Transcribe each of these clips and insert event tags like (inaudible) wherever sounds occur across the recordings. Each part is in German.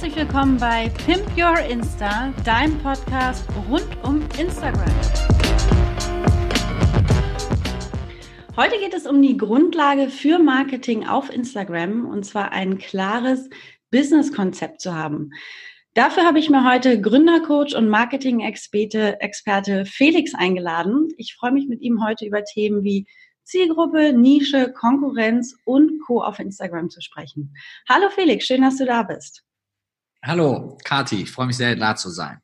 Herzlich willkommen bei Pimp Your Insta, deinem Podcast rund um Instagram. Heute geht es um die Grundlage für Marketing auf Instagram und zwar ein klares Business-Konzept zu haben. Dafür habe ich mir heute Gründercoach und Marketing-Experte Experte Felix eingeladen. Ich freue mich mit ihm heute über Themen wie Zielgruppe, Nische, Konkurrenz und Co. auf Instagram zu sprechen. Hallo Felix, schön, dass du da bist. Hallo, Kati, ich freue mich sehr, da zu sein.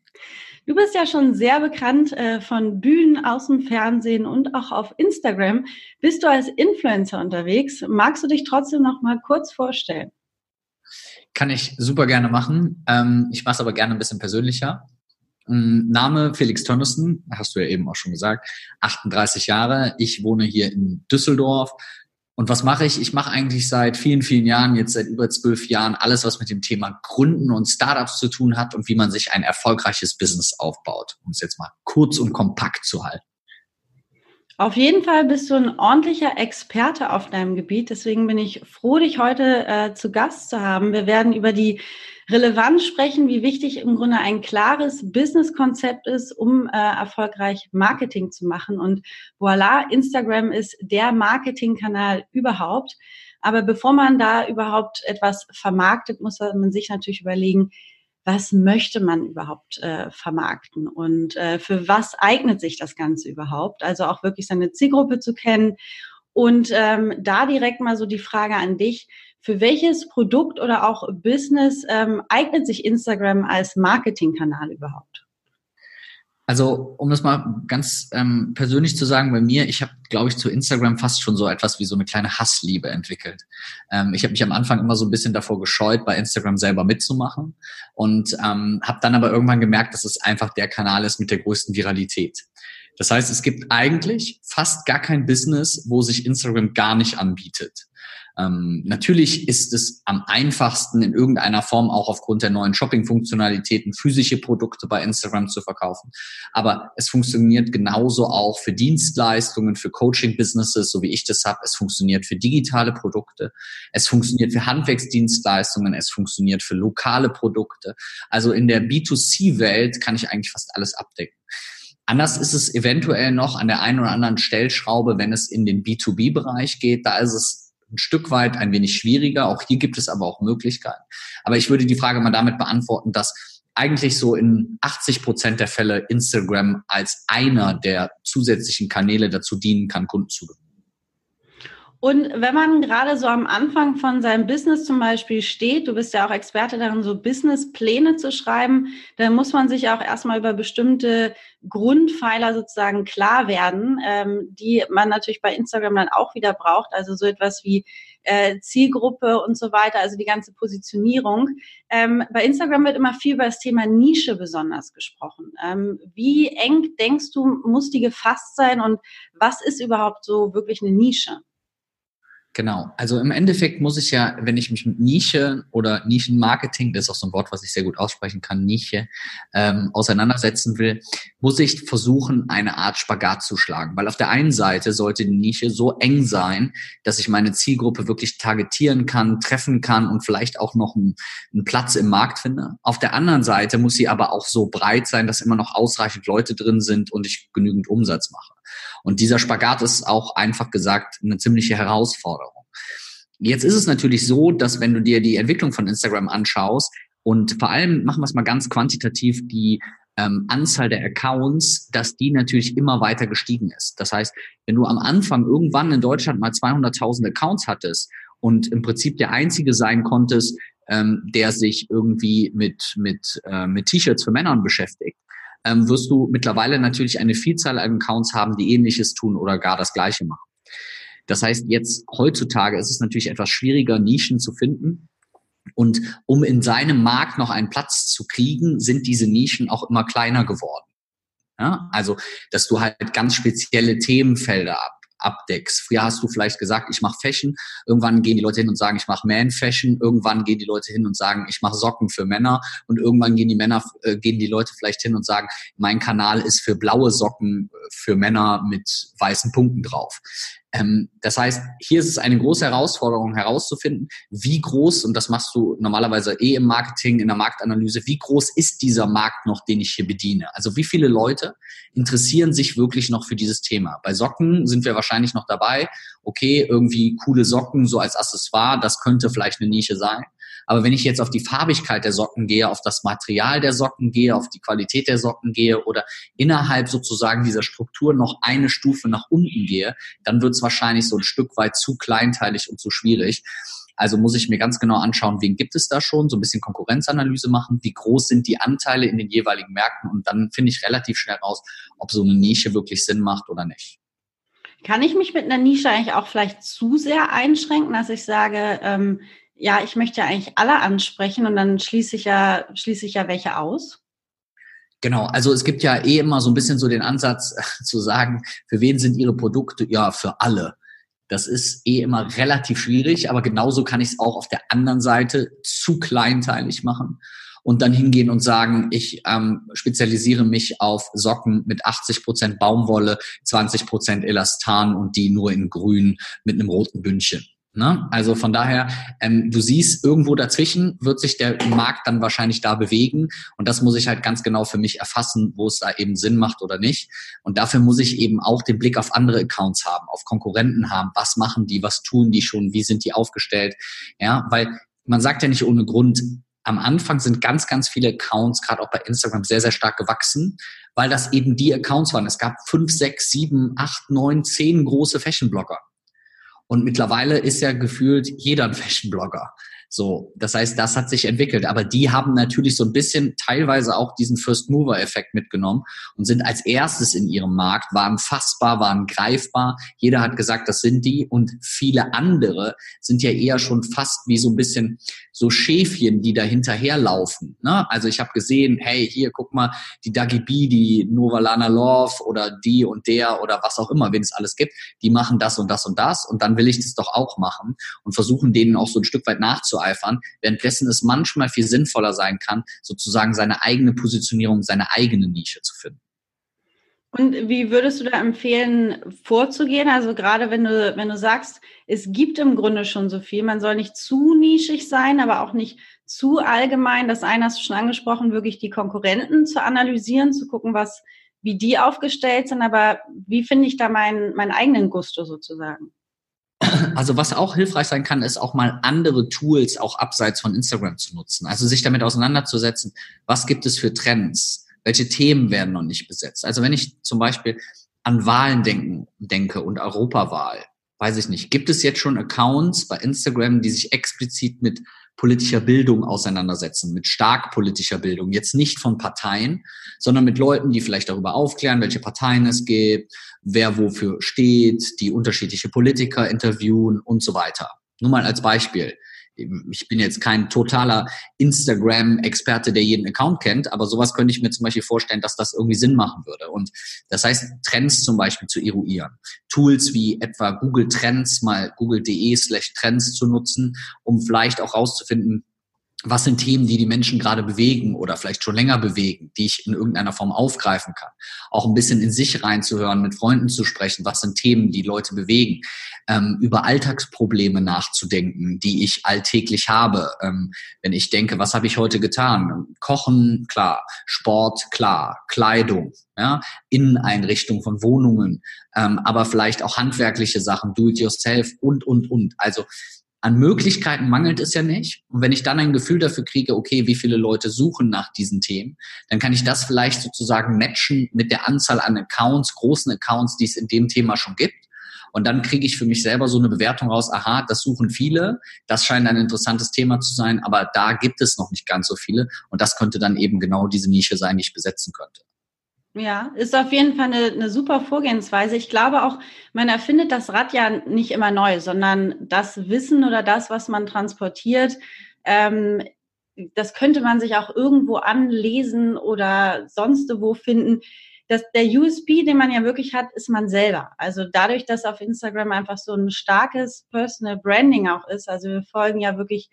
Du bist ja schon sehr bekannt äh, von Bühnen aus dem Fernsehen und auch auf Instagram. Bist du als Influencer unterwegs? Magst du dich trotzdem noch mal kurz vorstellen? Kann ich super gerne machen. Ähm, ich mache es aber gerne ein bisschen persönlicher. Ähm, Name Felix Tönnissen, hast du ja eben auch schon gesagt, 38 Jahre. Ich wohne hier in Düsseldorf, und was mache ich? Ich mache eigentlich seit vielen, vielen Jahren, jetzt seit über zwölf Jahren, alles, was mit dem Thema Gründen und Startups zu tun hat und wie man sich ein erfolgreiches Business aufbaut, um es jetzt mal kurz und kompakt zu halten. Auf jeden Fall bist du ein ordentlicher Experte auf deinem Gebiet. Deswegen bin ich froh, dich heute äh, zu Gast zu haben. Wir werden über die Relevanz sprechen, wie wichtig im Grunde ein klares Businesskonzept ist, um äh, erfolgreich Marketing zu machen. Und voilà, Instagram ist der Marketingkanal überhaupt. Aber bevor man da überhaupt etwas vermarktet, muss man sich natürlich überlegen, was möchte man überhaupt äh, vermarkten und äh, für was eignet sich das Ganze überhaupt? Also auch wirklich seine Zielgruppe zu kennen. Und ähm, da direkt mal so die Frage an dich, für welches Produkt oder auch Business ähm, eignet sich Instagram als Marketingkanal überhaupt? Also, um das mal ganz ähm, persönlich zu sagen, bei mir, ich habe, glaube ich, zu Instagram fast schon so etwas wie so eine kleine Hassliebe entwickelt. Ähm, ich habe mich am Anfang immer so ein bisschen davor gescheut, bei Instagram selber mitzumachen und ähm, habe dann aber irgendwann gemerkt, dass es einfach der Kanal ist mit der größten Viralität. Das heißt, es gibt eigentlich fast gar kein Business, wo sich Instagram gar nicht anbietet. Ähm, natürlich ist es am einfachsten in irgendeiner Form auch aufgrund der neuen Shopping-Funktionalitäten physische Produkte bei Instagram zu verkaufen. Aber es funktioniert genauso auch für Dienstleistungen, für Coaching-Businesses, so wie ich das habe. Es funktioniert für digitale Produkte. Es funktioniert für Handwerksdienstleistungen. Es funktioniert für lokale Produkte. Also in der B2C-Welt kann ich eigentlich fast alles abdecken. Anders ist es eventuell noch an der einen oder anderen Stellschraube, wenn es in den B2B-Bereich geht. Da ist es ein Stück weit ein wenig schwieriger. Auch hier gibt es aber auch Möglichkeiten. Aber ich würde die Frage mal damit beantworten, dass eigentlich so in 80 Prozent der Fälle Instagram als einer der zusätzlichen Kanäle dazu dienen kann, Kunden zu gewinnen. Und wenn man gerade so am Anfang von seinem Business zum Beispiel steht, du bist ja auch Experte darin, so Businesspläne zu schreiben, dann muss man sich auch erstmal über bestimmte Grundpfeiler sozusagen klar werden, ähm, die man natürlich bei Instagram dann auch wieder braucht. Also so etwas wie äh, Zielgruppe und so weiter, also die ganze Positionierung. Ähm, bei Instagram wird immer viel über das Thema Nische besonders gesprochen. Ähm, wie eng denkst du, muss die gefasst sein und was ist überhaupt so wirklich eine Nische? Genau. Also im Endeffekt muss ich ja, wenn ich mich mit Nische oder Nischenmarketing, das ist auch so ein Wort, was ich sehr gut aussprechen kann, Nische, ähm, auseinandersetzen will, muss ich versuchen, eine Art Spagat zu schlagen. Weil auf der einen Seite sollte die Nische so eng sein, dass ich meine Zielgruppe wirklich targetieren kann, treffen kann und vielleicht auch noch einen, einen Platz im Markt finde. Auf der anderen Seite muss sie aber auch so breit sein, dass immer noch ausreichend Leute drin sind und ich genügend Umsatz mache. Und dieser Spagat ist auch einfach gesagt eine ziemliche Herausforderung. Jetzt ist es natürlich so, dass wenn du dir die Entwicklung von Instagram anschaust und vor allem machen wir es mal ganz quantitativ, die ähm, Anzahl der Accounts, dass die natürlich immer weiter gestiegen ist. Das heißt, wenn du am Anfang irgendwann in Deutschland mal 200.000 Accounts hattest und im Prinzip der einzige sein konntest, ähm, der sich irgendwie mit mit äh, mit T-Shirts für Männern beschäftigt, ähm, wirst du mittlerweile natürlich eine Vielzahl an Accounts haben, die ähnliches tun oder gar das gleiche machen. Das heißt, jetzt heutzutage ist es natürlich etwas schwieriger, Nischen zu finden. Und um in seinem Markt noch einen Platz zu kriegen, sind diese Nischen auch immer kleiner geworden. Ja, also, dass du halt ganz spezielle Themenfelder ab, abdeckst. Früher hast du vielleicht gesagt, ich mache Fashion. Irgendwann gehen die Leute hin und sagen, ich mache Man Fashion. Irgendwann gehen die Leute hin und sagen, ich mache Socken für Männer. Und irgendwann gehen die Männer, äh, gehen die Leute vielleicht hin und sagen, mein Kanal ist für blaue Socken äh, für Männer mit weißen Punkten drauf. Ähm, das heißt, hier ist es eine große Herausforderung herauszufinden, wie groß, und das machst du normalerweise eh im Marketing, in der Marktanalyse, wie groß ist dieser Markt noch, den ich hier bediene? Also wie viele Leute interessieren sich wirklich noch für dieses Thema? Bei Socken sind wir wahrscheinlich noch dabei, okay, irgendwie coole Socken so als Accessoire, das könnte vielleicht eine Nische sein. Aber wenn ich jetzt auf die Farbigkeit der Socken gehe, auf das Material der Socken gehe, auf die Qualität der Socken gehe oder innerhalb sozusagen dieser Struktur noch eine Stufe nach unten gehe, dann wird es wahrscheinlich so ein Stück weit zu kleinteilig und zu schwierig. Also muss ich mir ganz genau anschauen, wen gibt es da schon, so ein bisschen Konkurrenzanalyse machen, wie groß sind die Anteile in den jeweiligen Märkten und dann finde ich relativ schnell raus, ob so eine Nische wirklich Sinn macht oder nicht. Kann ich mich mit einer Nische eigentlich auch vielleicht zu sehr einschränken, dass ich sage, ähm, ja, ich möchte ja eigentlich alle ansprechen und dann schließe ich ja, schließe ich ja welche aus? Genau, also es gibt ja eh immer so ein bisschen so den Ansatz (laughs) zu sagen, für wen sind Ihre Produkte? Ja, für alle. Das ist eh immer relativ schwierig, aber genauso kann ich es auch auf der anderen Seite zu kleinteilig machen und dann hingehen und sagen, ich ähm, spezialisiere mich auf Socken mit 80 Prozent Baumwolle, 20 Prozent Elastan und die nur in grün mit einem roten Bündchen. Ne? Also von daher, ähm, du siehst, irgendwo dazwischen wird sich der Markt dann wahrscheinlich da bewegen. Und das muss ich halt ganz genau für mich erfassen, wo es da eben Sinn macht oder nicht. Und dafür muss ich eben auch den Blick auf andere Accounts haben, auf Konkurrenten haben. Was machen die? Was tun die schon? Wie sind die aufgestellt? Ja, weil man sagt ja nicht ohne Grund, am Anfang sind ganz, ganz viele Accounts, gerade auch bei Instagram, sehr, sehr stark gewachsen, weil das eben die Accounts waren. Es gab fünf, sechs, sieben, acht, neun, zehn große Fashion-Blogger. Und mittlerweile ist ja gefühlt jeder ein Fashion-Blogger. So, das heißt, das hat sich entwickelt. Aber die haben natürlich so ein bisschen teilweise auch diesen First-Mover-Effekt mitgenommen und sind als erstes in ihrem Markt, waren fassbar, waren greifbar. Jeder hat gesagt, das sind die. Und viele andere sind ja eher schon fast wie so ein bisschen so Schäfchen, die da hinterherlaufen. Ne? Also ich habe gesehen, hey, hier, guck mal, die Dagi B, die Novalana Love oder die und der oder was auch immer, wen es alles gibt, die machen das und das und das und dann will ich das doch auch machen und versuchen denen auch so ein Stück weit nachzueifern, währenddessen es manchmal viel sinnvoller sein kann, sozusagen seine eigene Positionierung, seine eigene Nische zu finden. Und wie würdest du da empfehlen, vorzugehen? Also gerade wenn du, wenn du sagst, es gibt im Grunde schon so viel, man soll nicht zu nischig sein, aber auch nicht zu allgemein. Das eine hast du schon angesprochen, wirklich die Konkurrenten zu analysieren, zu gucken, was, wie die aufgestellt sind. Aber wie finde ich da meinen, meinen eigenen Gusto sozusagen? Also was auch hilfreich sein kann, ist auch mal andere Tools auch abseits von Instagram zu nutzen. Also sich damit auseinanderzusetzen, was gibt es für Trends? Welche Themen werden noch nicht besetzt? Also wenn ich zum Beispiel an Wahlen denken, denke und Europawahl, weiß ich nicht, gibt es jetzt schon Accounts bei Instagram, die sich explizit mit politischer Bildung auseinandersetzen, mit stark politischer Bildung, jetzt nicht von Parteien, sondern mit Leuten, die vielleicht darüber aufklären, welche Parteien es gibt, wer wofür steht, die unterschiedliche Politiker interviewen und so weiter. Nur mal als Beispiel ich bin jetzt kein totaler Instagram-Experte, der jeden Account kennt, aber sowas könnte ich mir zum Beispiel vorstellen, dass das irgendwie Sinn machen würde. Und das heißt, Trends zum Beispiel zu eruieren. Tools wie etwa Google Trends, mal google.de slash Trends zu nutzen, um vielleicht auch rauszufinden, was sind Themen, die die Menschen gerade bewegen oder vielleicht schon länger bewegen, die ich in irgendeiner Form aufgreifen kann. Auch ein bisschen in sich reinzuhören, mit Freunden zu sprechen, was sind Themen, die Leute bewegen, ähm, über Alltagsprobleme nachzudenken, die ich alltäglich habe. Ähm, wenn ich denke, was habe ich heute getan? Kochen, klar. Sport, klar. Kleidung, ja, Inneneinrichtung von Wohnungen, ähm, aber vielleicht auch handwerkliche Sachen, do-it-yourself und, und, und. Also an Möglichkeiten mangelt es ja nicht. Und wenn ich dann ein Gefühl dafür kriege, okay, wie viele Leute suchen nach diesen Themen, dann kann ich das vielleicht sozusagen matchen mit der Anzahl an Accounts, großen Accounts, die es in dem Thema schon gibt. Und dann kriege ich für mich selber so eine Bewertung raus, aha, das suchen viele, das scheint ein interessantes Thema zu sein, aber da gibt es noch nicht ganz so viele. Und das könnte dann eben genau diese Nische sein, die ich besetzen könnte. Ja, ist auf jeden Fall eine, eine super Vorgehensweise. Ich glaube auch, man erfindet das Rad ja nicht immer neu, sondern das Wissen oder das, was man transportiert, ähm, das könnte man sich auch irgendwo anlesen oder sonst wo finden. Das, der USP, den man ja wirklich hat, ist man selber. Also dadurch, dass auf Instagram einfach so ein starkes Personal Branding auch ist, also wir folgen ja wirklich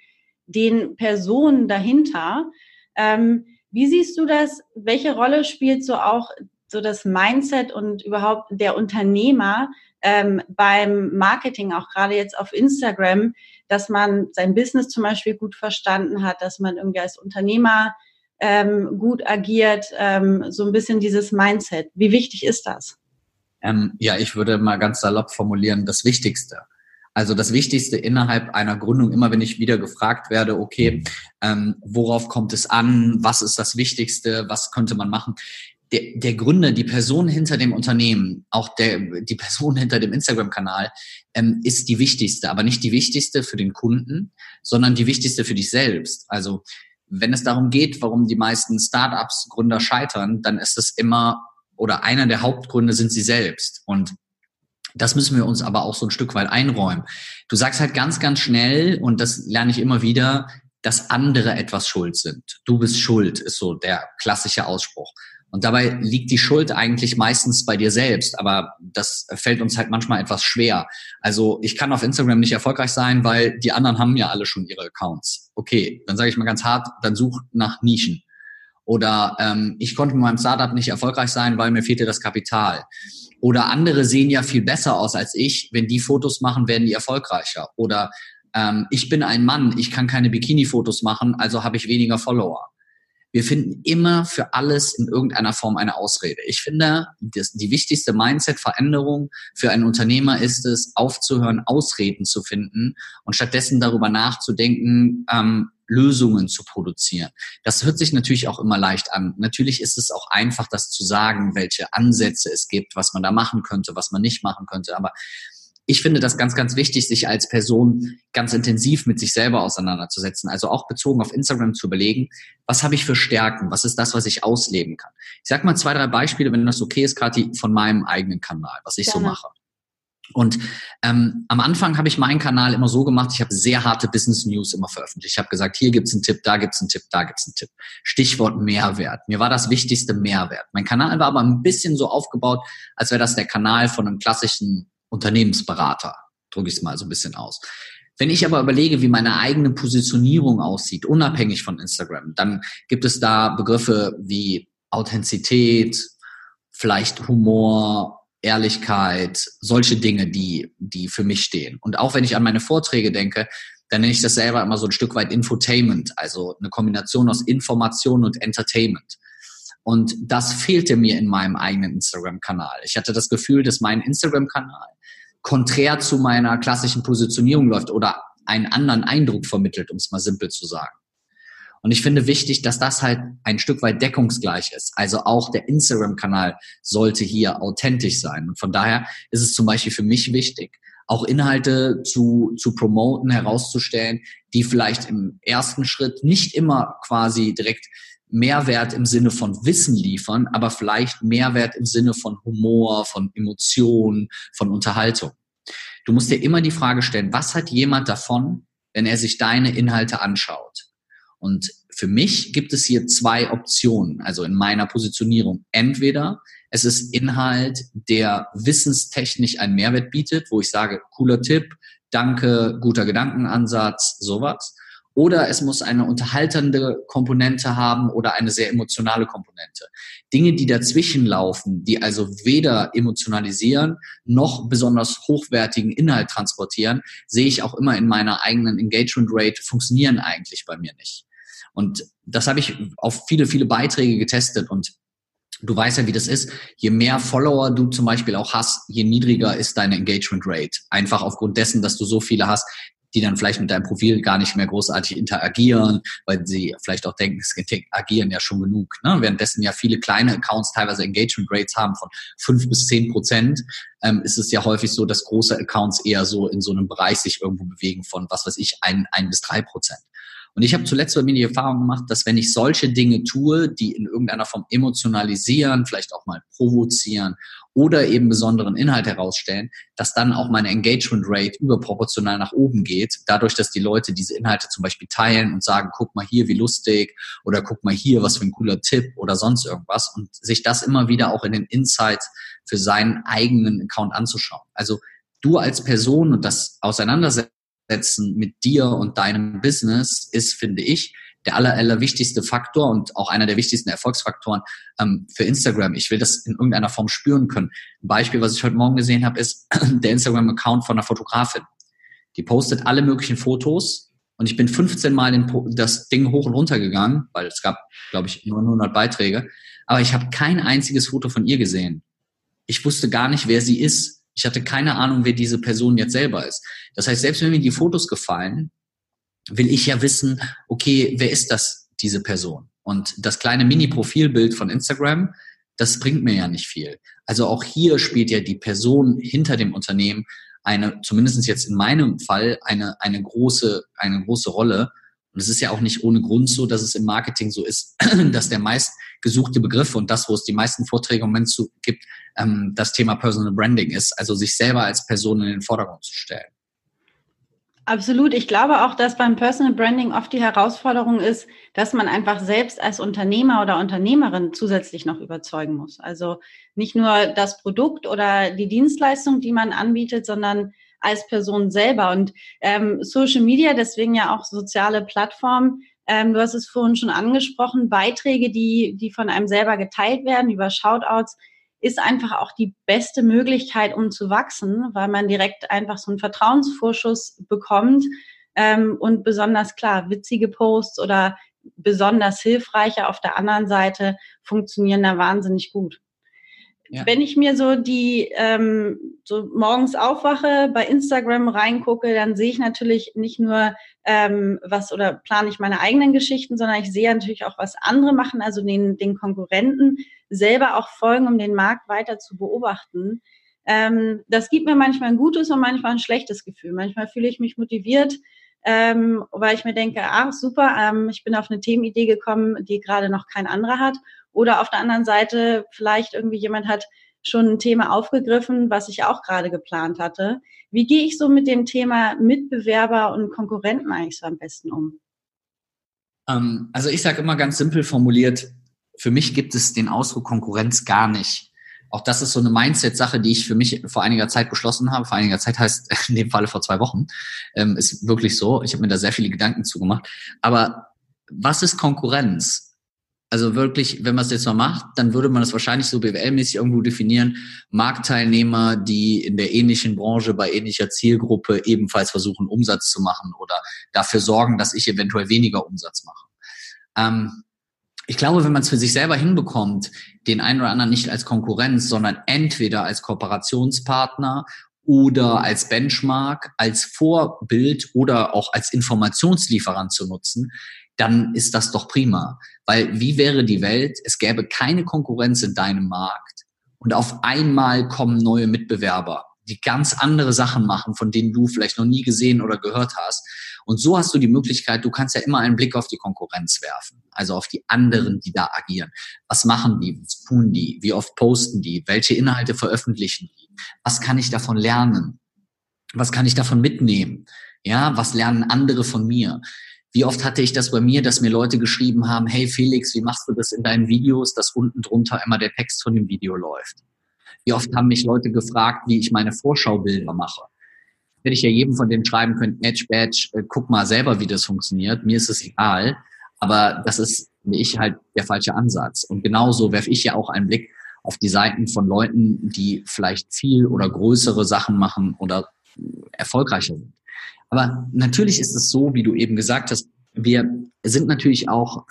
den Personen dahinter, ähm, wie siehst du das? Welche Rolle spielt so auch so das Mindset und überhaupt der Unternehmer ähm, beim Marketing, auch gerade jetzt auf Instagram, dass man sein Business zum Beispiel gut verstanden hat, dass man irgendwie als Unternehmer ähm, gut agiert, ähm, so ein bisschen dieses Mindset. Wie wichtig ist das? Ähm, ja, ich würde mal ganz salopp formulieren, das Wichtigste. Also das Wichtigste innerhalb einer Gründung, immer wenn ich wieder gefragt werde, okay, ähm, worauf kommt es an, was ist das Wichtigste, was könnte man machen? Der, der Gründer, die Person hinter dem Unternehmen, auch der, die Person (laughs) hinter dem Instagram-Kanal, ähm, ist die wichtigste, aber nicht die wichtigste für den Kunden, sondern die wichtigste für dich selbst. Also wenn es darum geht, warum die meisten Startups Gründer scheitern, dann ist es immer oder einer der Hauptgründe sind sie selbst. Und das müssen wir uns aber auch so ein Stück weit einräumen. Du sagst halt ganz, ganz schnell, und das lerne ich immer wieder, dass andere etwas schuld sind. Du bist schuld, ist so der klassische Ausspruch. Und dabei liegt die Schuld eigentlich meistens bei dir selbst, aber das fällt uns halt manchmal etwas schwer. Also ich kann auf Instagram nicht erfolgreich sein, weil die anderen haben ja alle schon ihre Accounts. Okay, dann sage ich mal ganz hart, dann such nach Nischen. Oder ähm, ich konnte mit meinem Startup nicht erfolgreich sein, weil mir fehlte das Kapital. Oder andere sehen ja viel besser aus als ich. Wenn die Fotos machen, werden die erfolgreicher. Oder ähm, ich bin ein Mann, ich kann keine Bikini-Fotos machen, also habe ich weniger Follower. Wir finden immer für alles in irgendeiner Form eine Ausrede. Ich finde, die wichtigste Mindset-Veränderung für einen Unternehmer ist es, aufzuhören, Ausreden zu finden und stattdessen darüber nachzudenken, ähm, Lösungen zu produzieren. Das hört sich natürlich auch immer leicht an. Natürlich ist es auch einfach, das zu sagen, welche Ansätze es gibt, was man da machen könnte, was man nicht machen könnte. Aber ich finde das ganz, ganz wichtig, sich als Person ganz intensiv mit sich selber auseinanderzusetzen. Also auch bezogen auf Instagram zu überlegen, was habe ich für Stärken? Was ist das, was ich ausleben kann? Ich sag mal zwei, drei Beispiele, wenn das okay ist, Kathi, von meinem eigenen Kanal, was ich Gerne. so mache. Und ähm, am Anfang habe ich meinen Kanal immer so gemacht, ich habe sehr harte Business News immer veröffentlicht. Ich habe gesagt, hier gibt's einen Tipp, da gibt's einen Tipp, da gibt's einen Tipp. Stichwort Mehrwert. Mir war das wichtigste Mehrwert. Mein Kanal war aber ein bisschen so aufgebaut, als wäre das der Kanal von einem klassischen Unternehmensberater. Drücke ich es mal so ein bisschen aus. Wenn ich aber überlege, wie meine eigene Positionierung aussieht, unabhängig von Instagram, dann gibt es da Begriffe wie Authentizität, vielleicht Humor, Ehrlichkeit, solche Dinge, die, die für mich stehen. Und auch wenn ich an meine Vorträge denke, dann nenne ich das selber immer so ein Stück weit Infotainment, also eine Kombination aus Information und Entertainment. Und das fehlte mir in meinem eigenen Instagram-Kanal. Ich hatte das Gefühl, dass mein Instagram-Kanal konträr zu meiner klassischen Positionierung läuft oder einen anderen Eindruck vermittelt, um es mal simpel zu sagen. Und ich finde wichtig, dass das halt ein Stück weit deckungsgleich ist. Also auch der Instagram-Kanal sollte hier authentisch sein. Und von daher ist es zum Beispiel für mich wichtig, auch Inhalte zu, zu promoten, herauszustellen, die vielleicht im ersten Schritt nicht immer quasi direkt Mehrwert im Sinne von Wissen liefern, aber vielleicht Mehrwert im Sinne von Humor, von Emotionen, von Unterhaltung. Du musst dir immer die Frage stellen, was hat jemand davon, wenn er sich deine Inhalte anschaut? Und für mich gibt es hier zwei Optionen, also in meiner Positionierung. Entweder es ist Inhalt, der wissenstechnisch einen Mehrwert bietet, wo ich sage, cooler Tipp, danke, guter Gedankenansatz, sowas. Oder es muss eine unterhaltende Komponente haben oder eine sehr emotionale Komponente. Dinge, die dazwischen laufen, die also weder emotionalisieren noch besonders hochwertigen Inhalt transportieren, sehe ich auch immer in meiner eigenen Engagement Rate, funktionieren eigentlich bei mir nicht. Und das habe ich auf viele, viele Beiträge getestet und du weißt ja, wie das ist. Je mehr Follower du zum Beispiel auch hast, je niedriger ist deine Engagement Rate. Einfach aufgrund dessen, dass du so viele hast, die dann vielleicht mit deinem Profil gar nicht mehr großartig interagieren, weil sie vielleicht auch denken, es agieren ja schon genug. Ne? Währenddessen ja viele kleine Accounts teilweise Engagement Rates haben von fünf bis zehn Prozent, ähm, ist es ja häufig so, dass große Accounts eher so in so einem Bereich sich irgendwo bewegen von, was weiß ich, ein, ein bis drei Prozent. Und ich habe zuletzt bei mir die Erfahrung gemacht, dass wenn ich solche Dinge tue, die in irgendeiner Form emotionalisieren, vielleicht auch mal provozieren oder eben besonderen Inhalt herausstellen, dass dann auch meine Engagement Rate überproportional nach oben geht, dadurch, dass die Leute diese Inhalte zum Beispiel teilen und sagen, guck mal hier, wie lustig oder guck mal hier, was für ein cooler Tipp oder sonst irgendwas und sich das immer wieder auch in den Insights für seinen eigenen Account anzuschauen. Also du als Person und das Auseinandersetzen mit dir und deinem Business ist, finde ich, der aller, aller wichtigste Faktor und auch einer der wichtigsten Erfolgsfaktoren ähm, für Instagram. Ich will das in irgendeiner Form spüren können. Ein Beispiel, was ich heute Morgen gesehen habe, ist (clears throat) der Instagram-Account von einer Fotografin. Die postet alle möglichen Fotos und ich bin 15 Mal in das Ding hoch und runter gegangen, weil es gab, glaube ich, 900 Beiträge. Aber ich habe kein einziges Foto von ihr gesehen. Ich wusste gar nicht, wer sie ist. Ich hatte keine Ahnung, wer diese Person jetzt selber ist. Das heißt, selbst wenn mir die Fotos gefallen, will ich ja wissen, okay, wer ist das, diese Person? Und das kleine Mini-Profilbild von Instagram, das bringt mir ja nicht viel. Also auch hier spielt ja die Person hinter dem Unternehmen eine, zumindest jetzt in meinem Fall, eine, eine große, eine große Rolle. Und es ist ja auch nicht ohne Grund so, dass es im Marketing so ist, (clears throat) dass der meist gesuchte Begriff und das, wo es die meisten Vorträge im Moment zu gibt, ähm, das Thema Personal Branding ist, also sich selber als Person in den Vordergrund zu stellen. Absolut. Ich glaube auch, dass beim Personal Branding oft die Herausforderung ist, dass man einfach selbst als Unternehmer oder Unternehmerin zusätzlich noch überzeugen muss. Also nicht nur das Produkt oder die Dienstleistung, die man anbietet, sondern als Person selber. Und ähm, Social Media, deswegen ja auch soziale Plattformen, ähm, du hast es vorhin schon angesprochen, Beiträge, die, die von einem selber geteilt werden über Shoutouts, ist einfach auch die beste Möglichkeit, um zu wachsen, weil man direkt einfach so einen Vertrauensvorschuss bekommt ähm, und besonders klar, witzige Posts oder besonders hilfreiche auf der anderen Seite funktionieren da wahnsinnig gut. Ja. Wenn ich mir so die ähm, so morgens aufwache, bei Instagram reingucke, dann sehe ich natürlich nicht nur ähm, was oder plane ich meine eigenen Geschichten, sondern ich sehe natürlich auch, was andere machen, also den, den Konkurrenten selber auch folgen, um den Markt weiter zu beobachten. Ähm, das gibt mir manchmal ein gutes und manchmal ein schlechtes Gefühl. Manchmal fühle ich mich motiviert, ähm, weil ich mir denke, ach super, ähm, ich bin auf eine Themenidee gekommen, die gerade noch kein anderer hat. Oder auf der anderen Seite vielleicht irgendwie jemand hat schon ein Thema aufgegriffen, was ich auch gerade geplant hatte. Wie gehe ich so mit dem Thema Mitbewerber und Konkurrenten eigentlich so am besten um? Ähm, also ich sage immer ganz simpel formuliert, für mich gibt es den Ausdruck Konkurrenz gar nicht. Auch das ist so eine Mindset-Sache, die ich für mich vor einiger Zeit beschlossen habe. Vor einiger Zeit heißt (laughs) in dem Falle vor zwei Wochen. Ähm, ist wirklich so. Ich habe mir da sehr viele Gedanken zugemacht. Aber was ist Konkurrenz? Also wirklich, wenn man es jetzt mal macht, dann würde man das wahrscheinlich so BWL-mäßig irgendwo definieren. Marktteilnehmer, die in der ähnlichen Branche bei ähnlicher Zielgruppe ebenfalls versuchen, Umsatz zu machen oder dafür sorgen, dass ich eventuell weniger Umsatz mache. Ähm, ich glaube, wenn man es für sich selber hinbekommt, den einen oder anderen nicht als Konkurrenz, sondern entweder als Kooperationspartner oder als Benchmark, als Vorbild oder auch als Informationslieferant zu nutzen, dann ist das doch prima. Weil wie wäre die Welt? Es gäbe keine Konkurrenz in deinem Markt und auf einmal kommen neue Mitbewerber, die ganz andere Sachen machen, von denen du vielleicht noch nie gesehen oder gehört hast. Und so hast du die Möglichkeit, du kannst ja immer einen Blick auf die Konkurrenz werfen, also auf die anderen, die da agieren. Was machen die? Was tun die? Wie oft posten die? Welche Inhalte veröffentlichen die? Was kann ich davon lernen? Was kann ich davon mitnehmen? Ja, was lernen andere von mir? Wie oft hatte ich das bei mir, dass mir Leute geschrieben haben, hey Felix, wie machst du das in deinen Videos, dass unten drunter immer der Text von dem Video läuft? Wie oft haben mich Leute gefragt, wie ich meine Vorschaubilder mache? Hätte ich ja jedem von denen schreiben können, Edge Badge, äh, guck mal selber, wie das funktioniert. Mir ist es egal. Aber das ist wie ich halt der falsche Ansatz. Und genauso werfe ich ja auch einen Blick auf die Seiten von Leuten, die vielleicht viel oder größere Sachen machen oder erfolgreicher sind. Aber natürlich ist es so, wie du eben gesagt hast, wir sind natürlich auch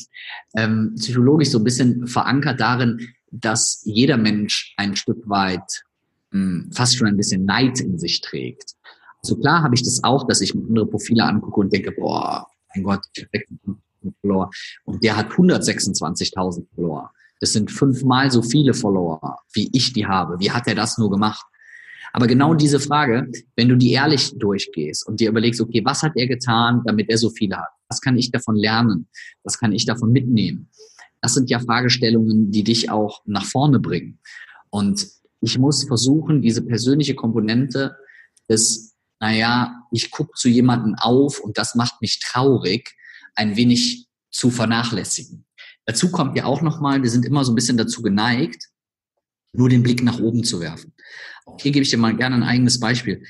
(laughs) ähm, psychologisch so ein bisschen verankert darin, dass jeder Mensch ein Stück weit mh, hm, fast schon ein bisschen Neid in sich trägt. Also klar habe ich das auch, dass ich mir andere Profile angucke und denke, boah, mein Gott, ich habe Follower. Und der hat 126.000 Follower. Das sind fünfmal so viele Follower, wie ich die habe. Wie hat er das nur gemacht? Aber genau diese Frage, wenn du die ehrlich durchgehst und dir überlegst, okay, was hat er getan, damit er so viele hat? Was kann ich davon lernen? Was kann ich davon mitnehmen? Das sind ja Fragestellungen, die dich auch nach vorne bringen. Und ich muss versuchen, diese persönliche Komponente des, naja, ich gucke zu jemandem auf und das macht mich traurig, ein wenig zu vernachlässigen. Dazu kommt ja auch nochmal, wir sind immer so ein bisschen dazu geneigt, nur den Blick nach oben zu werfen. Hier gebe ich dir mal gerne ein eigenes Beispiel.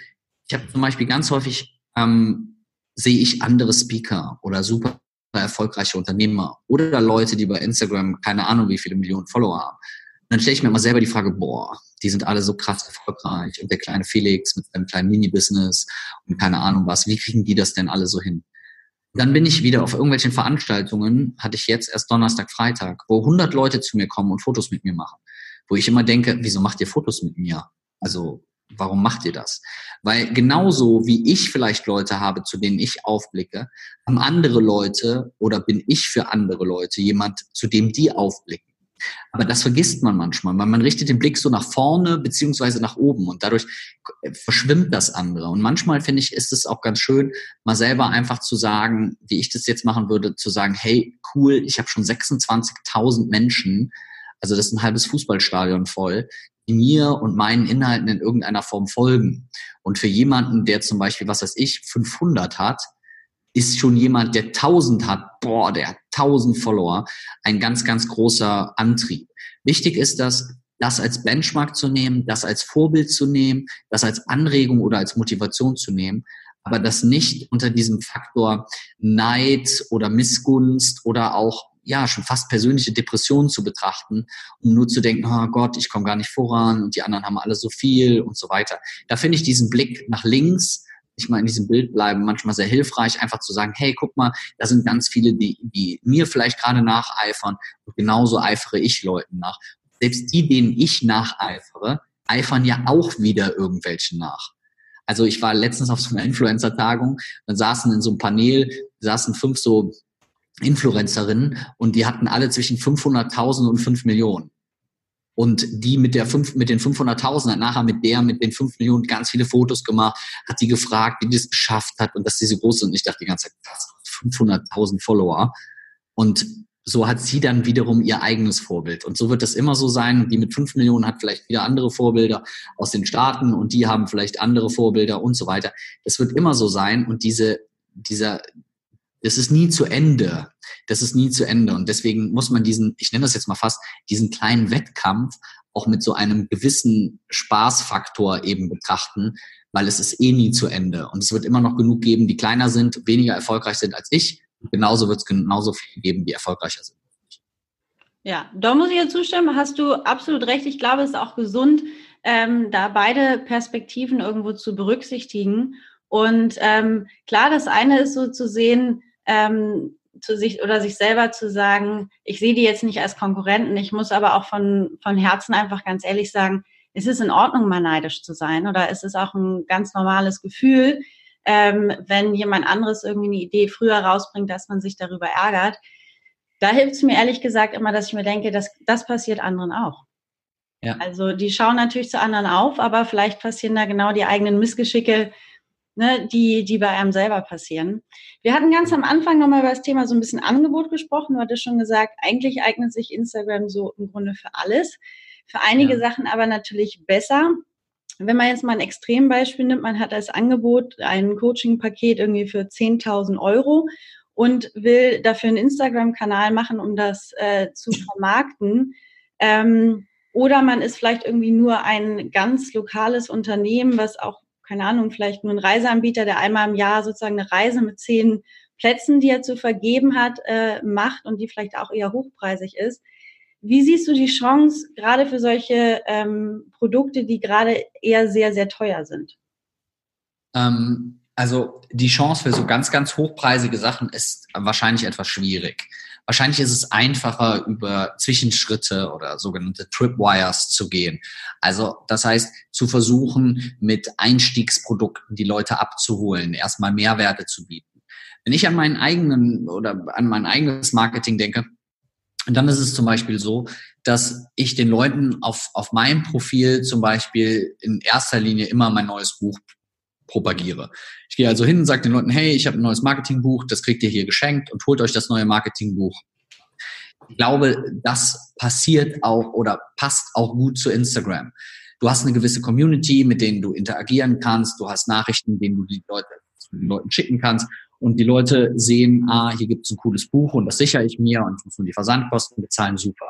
Ich habe zum Beispiel ganz häufig ähm, sehe ich andere Speaker oder super erfolgreiche Unternehmer oder Leute, die bei Instagram keine Ahnung wie viele Millionen Follower haben. Und dann stelle ich mir immer selber die Frage, boah, die sind alle so krass erfolgreich und der kleine Felix mit seinem kleinen Mini-Business und keine Ahnung was, wie kriegen die das denn alle so hin? Dann bin ich wieder auf irgendwelchen Veranstaltungen, hatte ich jetzt erst Donnerstag, Freitag, wo 100 Leute zu mir kommen und Fotos mit mir machen. Wo ich immer denke, wieso macht ihr Fotos mit mir? Also, warum macht ihr das? Weil genauso wie ich vielleicht Leute habe, zu denen ich aufblicke, haben andere Leute oder bin ich für andere Leute jemand, zu dem die aufblicken. Aber das vergisst man manchmal, weil man richtet den Blick so nach vorne beziehungsweise nach oben und dadurch verschwimmt das andere. Und manchmal finde ich, ist es auch ganz schön, mal selber einfach zu sagen, wie ich das jetzt machen würde, zu sagen, hey, cool, ich habe schon 26.000 Menschen, also das ist ein halbes Fußballstadion voll, mir und meinen Inhalten in irgendeiner Form folgen. Und für jemanden, der zum Beispiel, was weiß ich, 500 hat, ist schon jemand, der 1000 hat, boah, der hat 1000 Follower, ein ganz, ganz großer Antrieb. Wichtig ist das, das als Benchmark zu nehmen, das als Vorbild zu nehmen, das als Anregung oder als Motivation zu nehmen, aber das nicht unter diesem Faktor Neid oder Missgunst oder auch ja schon fast persönliche Depression zu betrachten, um nur zu denken, oh Gott, ich komme gar nicht voran und die anderen haben alle so viel und so weiter. Da finde ich diesen Blick nach links ich mal in diesem Bild bleiben, manchmal sehr hilfreich, einfach zu sagen, hey, guck mal, da sind ganz viele, die, die mir vielleicht gerade nacheifern und genauso eifere ich Leuten nach. Selbst die, denen ich nacheifere, eifern ja auch wieder irgendwelchen nach. Also ich war letztens auf so einer Influencer-Tagung, dann saßen in so einem Panel, saßen fünf so Influencerinnen und die hatten alle zwischen 500.000 und 5 Millionen. Und die mit der fünf, mit den 500.000 hat nachher mit der, mit den 5 Millionen ganz viele Fotos gemacht, hat die gefragt, wie die es geschafft hat und dass sie so groß sind. Und ich dachte die ganze Zeit, krass, 500.000 Follower. Und so hat sie dann wiederum ihr eigenes Vorbild. Und so wird das immer so sein. Die mit 5 Millionen hat vielleicht wieder andere Vorbilder aus den Staaten und die haben vielleicht andere Vorbilder und so weiter. Das wird immer so sein. Und diese, dieser, das ist nie zu Ende. Das ist nie zu Ende. Und deswegen muss man diesen, ich nenne das jetzt mal fast, diesen kleinen Wettkampf auch mit so einem gewissen Spaßfaktor eben betrachten, weil es ist eh nie zu Ende. Und es wird immer noch genug geben, die kleiner sind, weniger erfolgreich sind als ich. Genauso wird es genauso viel geben, die erfolgreicher sind. Ja, da muss ich ja zustimmen, hast du absolut recht. Ich glaube, es ist auch gesund, ähm, da beide Perspektiven irgendwo zu berücksichtigen. Und ähm, klar, das eine ist so zu sehen, ähm, zu sich oder sich selber zu sagen, ich sehe die jetzt nicht als Konkurrenten, ich muss aber auch von, von Herzen einfach ganz ehrlich sagen, es ist in Ordnung, mal neidisch zu sein oder es ist auch ein ganz normales Gefühl, ähm, wenn jemand anderes irgendwie eine Idee früher rausbringt, dass man sich darüber ärgert. Da hilft es mir ehrlich gesagt immer, dass ich mir denke, dass das passiert anderen auch. Ja. Also die schauen natürlich zu anderen auf, aber vielleicht passieren da genau die eigenen Missgeschicke, ne, die, die bei einem selber passieren. Wir hatten ganz am Anfang nochmal über das Thema so ein bisschen Angebot gesprochen. Du hattest schon gesagt, eigentlich eignet sich Instagram so im Grunde für alles. Für einige ja. Sachen aber natürlich besser. Wenn man jetzt mal ein Extrembeispiel nimmt, man hat als Angebot ein Coaching-Paket irgendwie für 10.000 Euro und will dafür einen Instagram-Kanal machen, um das äh, zu (laughs) vermarkten. Ähm, oder man ist vielleicht irgendwie nur ein ganz lokales Unternehmen, was auch keine Ahnung, vielleicht nur ein Reiseanbieter, der einmal im Jahr sozusagen eine Reise mit zehn Plätzen, die er zu vergeben hat, äh, macht und die vielleicht auch eher hochpreisig ist. Wie siehst du die Chance gerade für solche ähm, Produkte, die gerade eher sehr, sehr teuer sind? Ähm, also die Chance für so ganz, ganz hochpreisige Sachen ist wahrscheinlich etwas schwierig. Wahrscheinlich ist es einfacher, über Zwischenschritte oder sogenannte Tripwires zu gehen. Also das heißt, zu versuchen, mit Einstiegsprodukten die Leute abzuholen, erstmal Mehrwerte zu bieten. Wenn ich an meinen eigenen oder an mein eigenes Marketing denke, dann ist es zum Beispiel so, dass ich den Leuten auf, auf meinem Profil zum Beispiel in erster Linie immer mein neues Buch propagiere. Ich gehe also hin und sage den Leuten, hey, ich habe ein neues Marketingbuch, das kriegt ihr hier geschenkt und holt euch das neue Marketingbuch. Ich glaube, das passiert auch oder passt auch gut zu Instagram. Du hast eine gewisse Community, mit denen du interagieren kannst, du hast Nachrichten, denen du die Leute, den Leuten schicken kannst und die Leute sehen, ah, hier gibt es ein cooles Buch und das sichere ich mir und muss nur die Versandkosten bezahlen, super.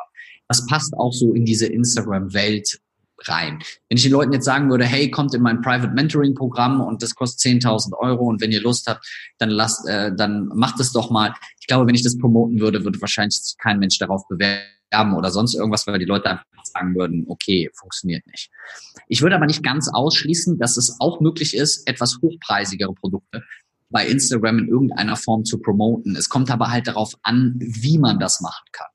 Das passt auch so in diese Instagram-Welt rein. Wenn ich den Leuten jetzt sagen würde, hey, kommt in mein Private Mentoring Programm und das kostet 10.000 Euro und wenn ihr Lust habt, dann lasst, äh, dann macht es doch mal. Ich glaube, wenn ich das promoten würde, würde wahrscheinlich kein Mensch darauf bewerben oder sonst irgendwas, weil die Leute einfach sagen würden, okay, funktioniert nicht. Ich würde aber nicht ganz ausschließen, dass es auch möglich ist, etwas hochpreisigere Produkte bei Instagram in irgendeiner Form zu promoten. Es kommt aber halt darauf an, wie man das machen kann.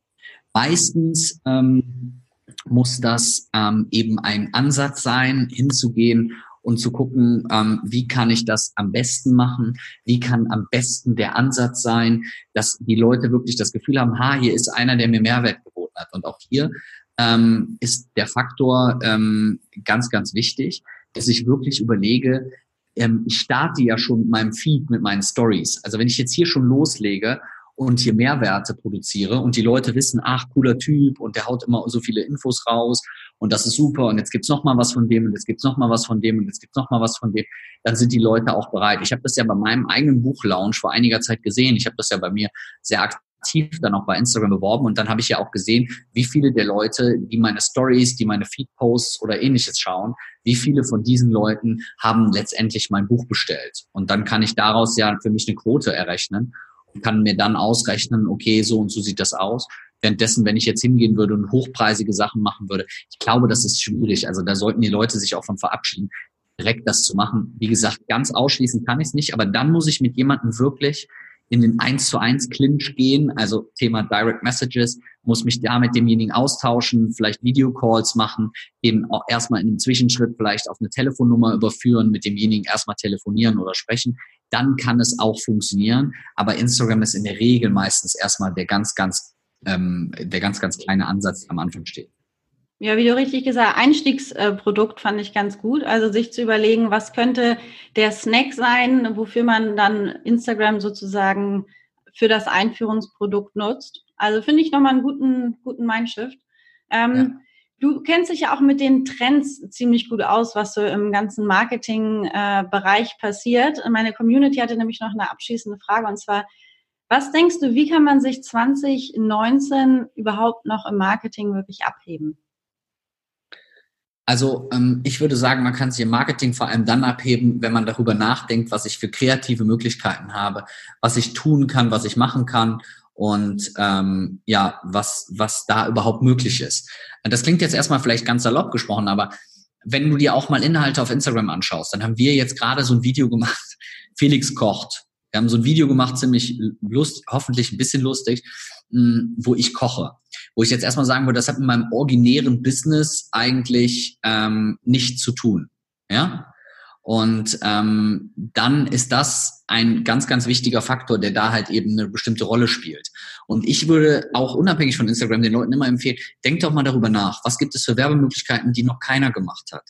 Meistens ähm, muss das ähm, eben ein Ansatz sein, hinzugehen und zu gucken, ähm, wie kann ich das am besten machen, wie kann am besten der Ansatz sein, dass die Leute wirklich das Gefühl haben, ha, hier ist einer, der mir Mehrwert geboten hat. Und auch hier ähm, ist der Faktor ähm, ganz, ganz wichtig, dass ich wirklich überlege, ähm, ich starte ja schon mit meinem Feed, mit meinen Stories. Also wenn ich jetzt hier schon loslege und hier Mehrwerte produziere und die Leute wissen, ach, cooler Typ und der haut immer so viele Infos raus und das ist super und jetzt gibt's noch mal was von dem und jetzt gibt's noch mal was von dem und jetzt gibt's noch mal was von dem, dann sind die Leute auch bereit. Ich habe das ja bei meinem eigenen Buchlaunch vor einiger Zeit gesehen. Ich habe das ja bei mir sehr aktiv dann auch bei Instagram beworben und dann habe ich ja auch gesehen, wie viele der Leute, die meine Stories, die meine Feed-Posts oder ähnliches schauen, wie viele von diesen Leuten haben letztendlich mein Buch bestellt. Und dann kann ich daraus ja für mich eine Quote errechnen kann mir dann ausrechnen, okay, so und so sieht das aus. Währenddessen, wenn ich jetzt hingehen würde und hochpreisige Sachen machen würde, ich glaube, das ist schwierig. Also da sollten die Leute sich auch von verabschieden, direkt das zu machen. Wie gesagt, ganz ausschließen kann ich es nicht, aber dann muss ich mit jemandem wirklich in den 1 zu 1 Clinch gehen, also Thema Direct Messages, muss mich da mit demjenigen austauschen, vielleicht Videocalls machen, eben auch erstmal in einem Zwischenschritt vielleicht auf eine Telefonnummer überführen, mit demjenigen erstmal telefonieren oder sprechen. Dann kann es auch funktionieren. Aber Instagram ist in der Regel meistens erstmal der ganz, ganz, ähm, der ganz, ganz kleine Ansatz, der am Anfang steht. Ja, wie du richtig gesagt, Einstiegsprodukt fand ich ganz gut. Also sich zu überlegen, was könnte der Snack sein, wofür man dann Instagram sozusagen für das Einführungsprodukt nutzt. Also finde ich nochmal einen guten, guten Mindshift. Ähm, ja. Du kennst dich ja auch mit den Trends ziemlich gut aus, was so im ganzen Marketing-Bereich passiert. Meine Community hatte nämlich noch eine abschließende Frage und zwar, was denkst du, wie kann man sich 2019 überhaupt noch im Marketing wirklich abheben? Also ähm, ich würde sagen, man kann sich im Marketing vor allem dann abheben, wenn man darüber nachdenkt, was ich für kreative Möglichkeiten habe, was ich tun kann, was ich machen kann und ähm, ja, was, was da überhaupt möglich ist. Das klingt jetzt erstmal vielleicht ganz salopp gesprochen, aber wenn du dir auch mal Inhalte auf Instagram anschaust, dann haben wir jetzt gerade so ein Video gemacht, (laughs) Felix kocht. Wir haben so ein Video gemacht, ziemlich lust, hoffentlich ein bisschen lustig, hm, wo ich koche. Wo ich jetzt erstmal sagen würde, das hat mit meinem originären Business eigentlich ähm, nichts zu tun. Ja? Und ähm, dann ist das ein ganz, ganz wichtiger Faktor, der da halt eben eine bestimmte Rolle spielt. Und ich würde auch unabhängig von Instagram den Leuten immer empfehlen, denkt doch mal darüber nach, was gibt es für Werbemöglichkeiten, die noch keiner gemacht hat,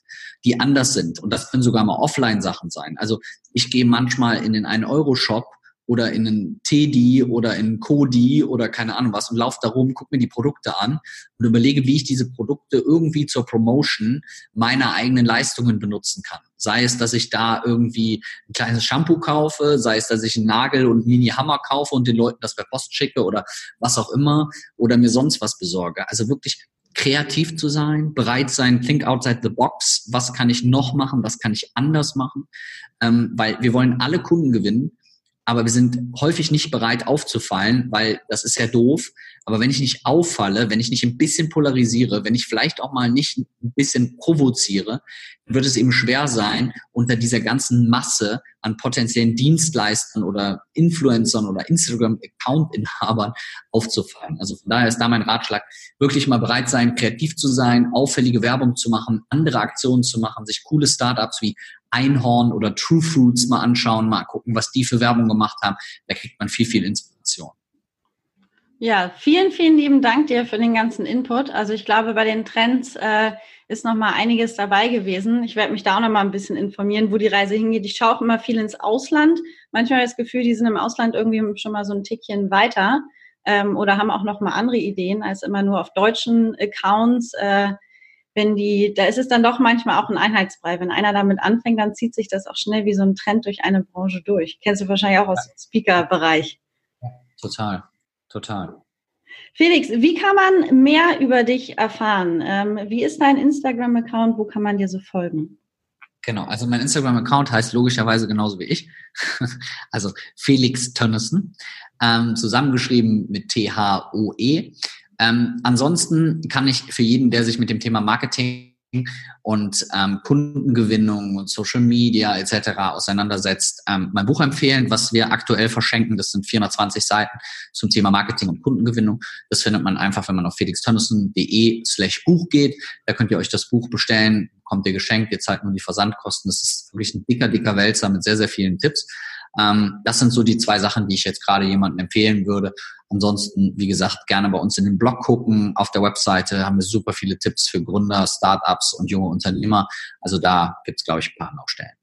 die anders sind. Und das können sogar mal Offline-Sachen sein. Also ich gehe manchmal in den 1-Euro-Shop oder in einen Teddy oder in Kodi oder keine Ahnung was und laufe da rum, gucke mir die Produkte an und überlege, wie ich diese Produkte irgendwie zur Promotion meiner eigenen Leistungen benutzen kann. Sei es, dass ich da irgendwie ein kleines Shampoo kaufe, sei es, dass ich einen Nagel und einen Mini-Hammer kaufe und den Leuten das per Post schicke oder was auch immer oder mir sonst was besorge. Also wirklich kreativ zu sein, bereit sein, think outside the box. Was kann ich noch machen? Was kann ich anders machen? Ähm, weil wir wollen alle Kunden gewinnen aber wir sind häufig nicht bereit aufzufallen, weil das ist ja doof. Aber wenn ich nicht auffalle, wenn ich nicht ein bisschen polarisiere, wenn ich vielleicht auch mal nicht ein bisschen provoziere, wird es eben schwer sein, unter dieser ganzen Masse an potenziellen Dienstleistern oder Influencern oder Instagram-Account-Inhabern aufzufallen. Also von daher ist da mein Ratschlag, wirklich mal bereit sein, kreativ zu sein, auffällige Werbung zu machen, andere Aktionen zu machen, sich coole Startups wie Einhorn oder True Fruits mal anschauen, mal gucken, was die für Werbung gemacht haben. Da kriegt man viel, viel Inspiration. Ja, vielen, vielen lieben Dank dir für den ganzen Input. Also ich glaube, bei den Trends äh, ist noch mal einiges dabei gewesen. Ich werde mich da auch noch mal ein bisschen informieren, wo die Reise hingeht. Ich schaue auch immer viel ins Ausland. Manchmal habe ich das Gefühl, die sind im Ausland irgendwie schon mal so ein Tickchen weiter ähm, oder haben auch noch mal andere Ideen als immer nur auf deutschen Accounts. Äh, wenn die, da ist es dann doch manchmal auch ein Einheitsbrei. Wenn einer damit anfängt, dann zieht sich das auch schnell wie so ein Trend durch eine Branche durch. Kennst du wahrscheinlich auch aus dem Speaker-Bereich. Total, total. Felix, wie kann man mehr über dich erfahren? Ähm, wie ist dein Instagram-Account? Wo kann man dir so folgen? Genau, also mein Instagram-Account heißt logischerweise genauso wie ich. (laughs) also Felix Tönnissen, ähm, zusammengeschrieben mit T-H-O-E. Ähm, ansonsten kann ich für jeden, der sich mit dem Thema Marketing und ähm, Kundengewinnung und Social Media etc. auseinandersetzt, ähm, mein Buch empfehlen, was wir aktuell verschenken. Das sind 420 Seiten zum Thema Marketing und Kundengewinnung. Das findet man einfach, wenn man auf felixtönnissen.de slash Buch geht. Da könnt ihr euch das Buch bestellen, kommt ihr geschenkt, ihr zahlt nur die Versandkosten. Das ist wirklich ein dicker, dicker Wälzer mit sehr, sehr vielen Tipps. Ähm, das sind so die zwei Sachen, die ich jetzt gerade jemandem empfehlen würde. Ansonsten, wie gesagt, gerne bei uns in den Blog gucken. Auf der Webseite haben wir super viele Tipps für Gründer, Startups und junge Unternehmer. Also da gibt's glaube ich, ein paar Anlaufstellen.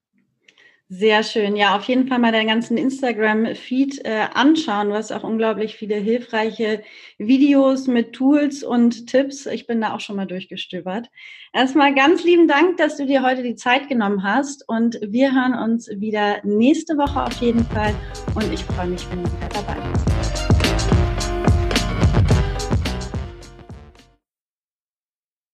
Sehr schön. Ja, auf jeden Fall mal deinen ganzen Instagram-Feed äh, anschauen. Du hast auch unglaublich viele hilfreiche Videos mit Tools und Tipps. Ich bin da auch schon mal durchgestöbert. Erstmal ganz lieben Dank, dass du dir heute die Zeit genommen hast und wir hören uns wieder nächste Woche auf jeden Fall und ich freue mich, wenn du wieder dabei bist.